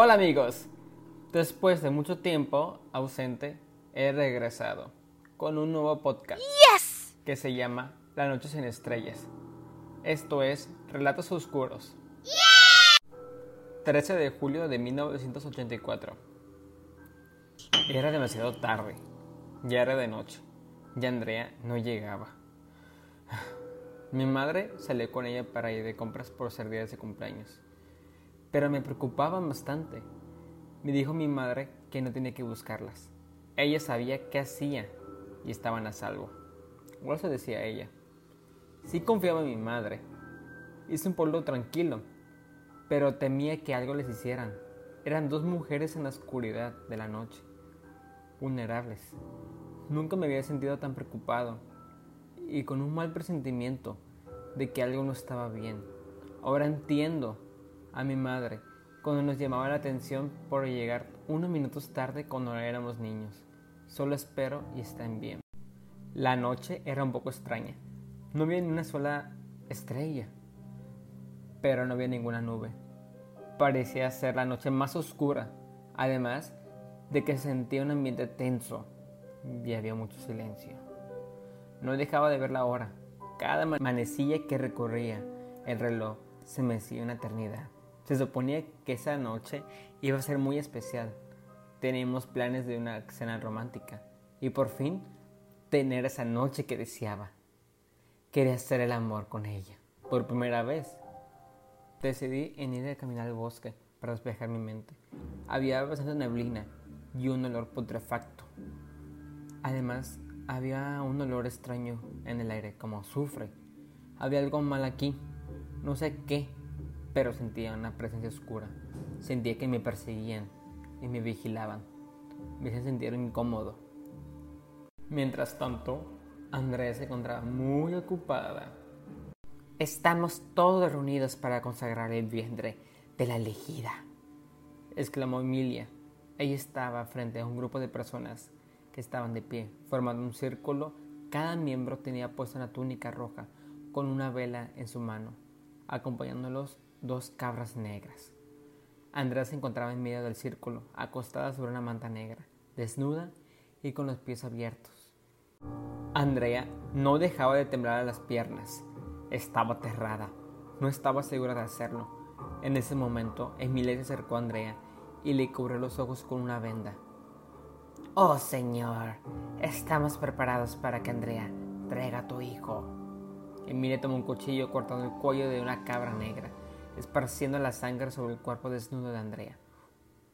Hola amigos, después de mucho tiempo ausente, he regresado con un nuevo podcast que se llama La Noche sin Estrellas. Esto es Relatos Oscuros. 13 de julio de 1984. Era demasiado tarde, ya era de noche, y Andrea no llegaba. Mi madre salió con ella para ir de compras por ser días de cumpleaños pero me preocupaban bastante. Me dijo mi madre que no tenía que buscarlas. Ella sabía qué hacía y estaban a salvo. O eso decía ella. Sí confiaba en mi madre. Hice un pueblo tranquilo, pero temía que algo les hicieran. Eran dos mujeres en la oscuridad de la noche, vulnerables. Nunca me había sentido tan preocupado y con un mal presentimiento de que algo no estaba bien. Ahora entiendo a mi madre cuando nos llamaba la atención por llegar unos minutos tarde cuando éramos niños. Solo espero y estén bien. La noche era un poco extraña. No había ni una sola estrella, pero no había ninguna nube. Parecía ser la noche más oscura, además de que sentía un ambiente tenso y había mucho silencio. No dejaba de ver la hora. Cada manecilla que recorría el reloj se me hacía una eternidad. Se suponía que esa noche iba a ser muy especial. Teníamos planes de una cena romántica y por fin tener esa noche que deseaba. Quería hacer el amor con ella. Por primera vez. Decidí en ir a caminar al bosque para despejar mi mente. Había bastante neblina y un olor putrefacto. Además, había un olor extraño en el aire, como azufre. Había algo mal aquí. No sé qué, pero sentía una presencia oscura. Sentía que me perseguían y me vigilaban. Me hacían sentir incómodo. Mientras tanto, Andrea se encontraba muy ocupada. Estamos todos reunidos para consagrar el vientre de la elegida, exclamó Emilia. Ella estaba frente a un grupo de personas que estaban de pie, formando un círculo. Cada miembro tenía puesta una túnica roja con una vela en su mano, acompañándolos dos cabras negras. Andrea se encontraba en medio del círculo, acostada sobre una manta negra, desnuda y con los pies abiertos. Andrea no dejaba de temblar a las piernas. Estaba aterrada. No estaba segura de hacerlo. En ese momento, Emilia se acercó a Andrea y le cubrió los ojos con una venda. Oh, Señor, estamos preparados para que Andrea traiga a tu hijo. Emilia tomó un cuchillo cortando el cuello de una cabra negra esparciendo la sangre sobre el cuerpo desnudo de Andrea.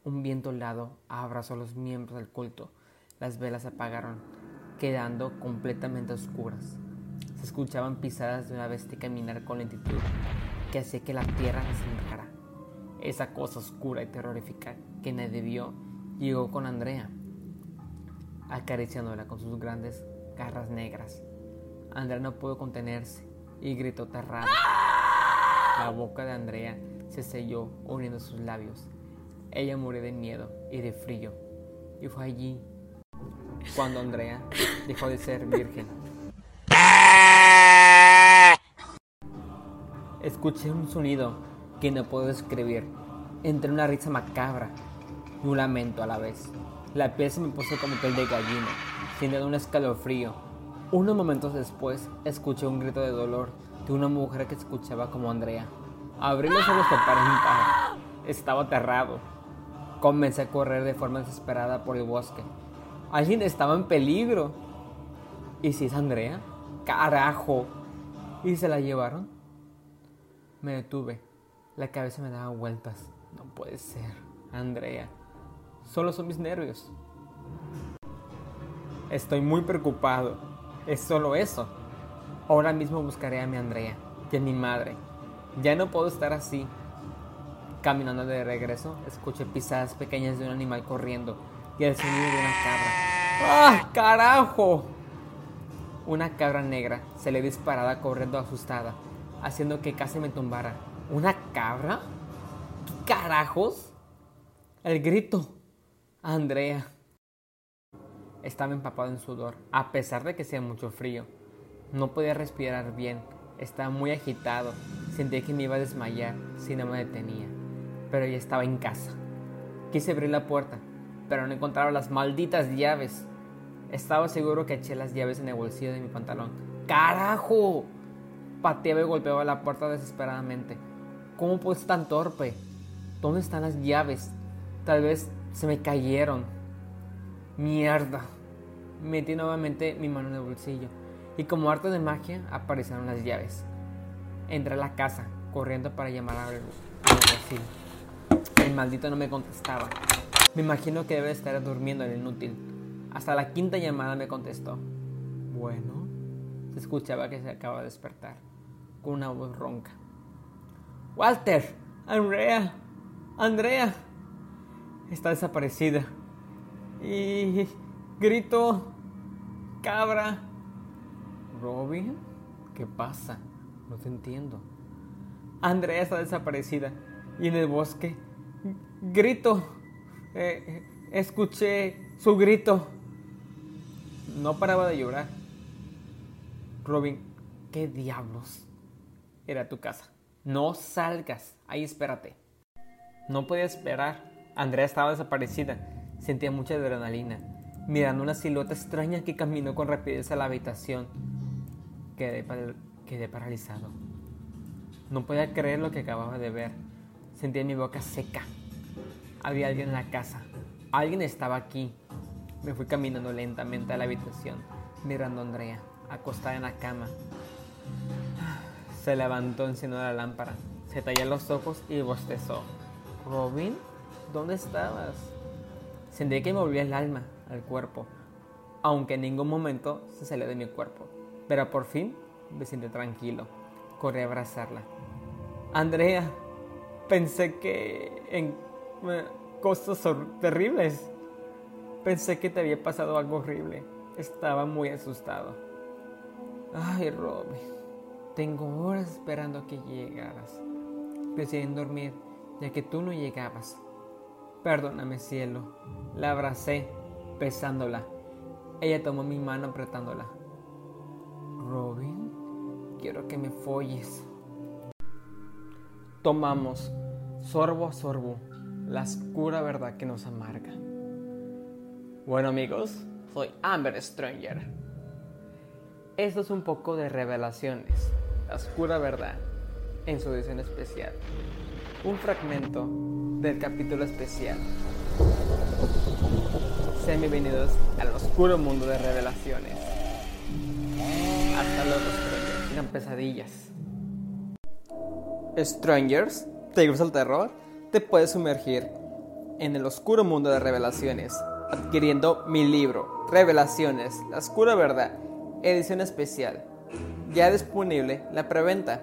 Un viento helado abrazó a los miembros del culto. Las velas se apagaron, quedando completamente oscuras. Se escuchaban pisadas de una bestia caminar con lentitud que hacía que la tierra desenrara. Esa cosa oscura y terrorífica que nadie vio llegó con Andrea, acariciándola con sus grandes garras negras. Andrea no pudo contenerse y gritó aterrada. La boca de Andrea se selló uniendo sus labios. Ella murió de miedo y de frío. Y fue allí cuando Andrea dejó de ser virgen. Escuché un sonido que no puedo describir, entre una risa macabra y un lamento a la vez. La piel se me puso como piel de gallina, sintiendo un escalofrío. Unos momentos después, escuché un grito de dolor de una mujer que escuchaba como Andrea. Abrí los ojos para Estaba aterrado. Comencé a correr de forma desesperada por el bosque. Alguien estaba en peligro. ¿Y si es Andrea? ¡Carajo! ¿Y se la llevaron? Me detuve. La cabeza me daba vueltas. No puede ser. Andrea. Solo son mis nervios. Estoy muy preocupado. Es solo eso. Ahora mismo buscaré a mi Andrea y a mi madre. Ya no puedo estar así. Caminando de regreso, escuché pisadas pequeñas de un animal corriendo y el sonido de una cabra. ¡Ah, carajo! Una cabra negra se le disparaba corriendo asustada, haciendo que casi me tumbara. ¿Una cabra? ¿Qué carajos? El grito. Andrea. Estaba empapado en sudor, a pesar de que hacía mucho frío. No podía respirar bien, estaba muy agitado, sentía que me iba a desmayar si no me detenía, pero ya estaba en casa. Quise abrir la puerta, pero no encontraba las malditas llaves. Estaba seguro que eché las llaves en el bolsillo de mi pantalón. ¡Carajo! Pateaba y golpeaba la puerta desesperadamente. ¿Cómo puedo ser tan torpe? ¿Dónde están las llaves? Tal vez se me cayeron. Mierda. Metí nuevamente mi mano en el bolsillo y como arte de magia aparecieron las llaves. Entré a la casa, corriendo para llamar a El maldito no me contestaba. Me imagino que debe estar durmiendo el inútil. Hasta la quinta llamada me contestó. Bueno, se escuchaba que se acaba de despertar, con una voz ronca. Walter, Andrea, Andrea, está desaparecida. Y grito, cabra. Robin, ¿qué pasa? No te entiendo. Andrea está desaparecida y en el bosque grito. Eh, escuché su grito. No paraba de llorar. Robin, ¿qué diablos? Era tu casa. No salgas. Ahí espérate. No podía esperar. Andrea estaba desaparecida. Sentía mucha adrenalina. Mirando una silueta extraña que caminó con rapidez a la habitación. Quedé, quedé paralizado. No podía creer lo que acababa de ver. Sentía mi boca seca. Había alguien en la casa. Alguien estaba aquí. Me fui caminando lentamente a la habitación, mirando a Andrea, acostada en la cama. Se levantó enciendo la lámpara, se talló los ojos y bostezó. Robin, ¿dónde estabas? Sentí que me volvía el alma al cuerpo, aunque en ningún momento se salió de mi cuerpo. Pero por fin me sentí tranquilo. Corrí a abrazarla. Andrea, pensé que en cosas terribles. Pensé que te había pasado algo horrible. Estaba muy asustado. Ay, Robin, tengo horas esperando que llegaras. Decidí en dormir, ya que tú no llegabas. Perdóname, cielo. La abracé, besándola. Ella tomó mi mano apretándola. Robin, quiero que me folles. Tomamos, sorbo a sorbo, la oscura verdad que nos amarga. Bueno amigos, soy Amber Stranger. Esto es un poco de revelaciones, la oscura verdad, en su edición especial. Un fragmento del capítulo especial. Sean bienvenidos al oscuro mundo de revelaciones. Hasta luego, Strangers. Tengan pesadillas. Strangers, ¿te gusta el terror? Te puedes sumergir en el oscuro mundo de revelaciones, adquiriendo mi libro, Revelaciones, la oscura verdad, edición especial. Ya disponible la preventa.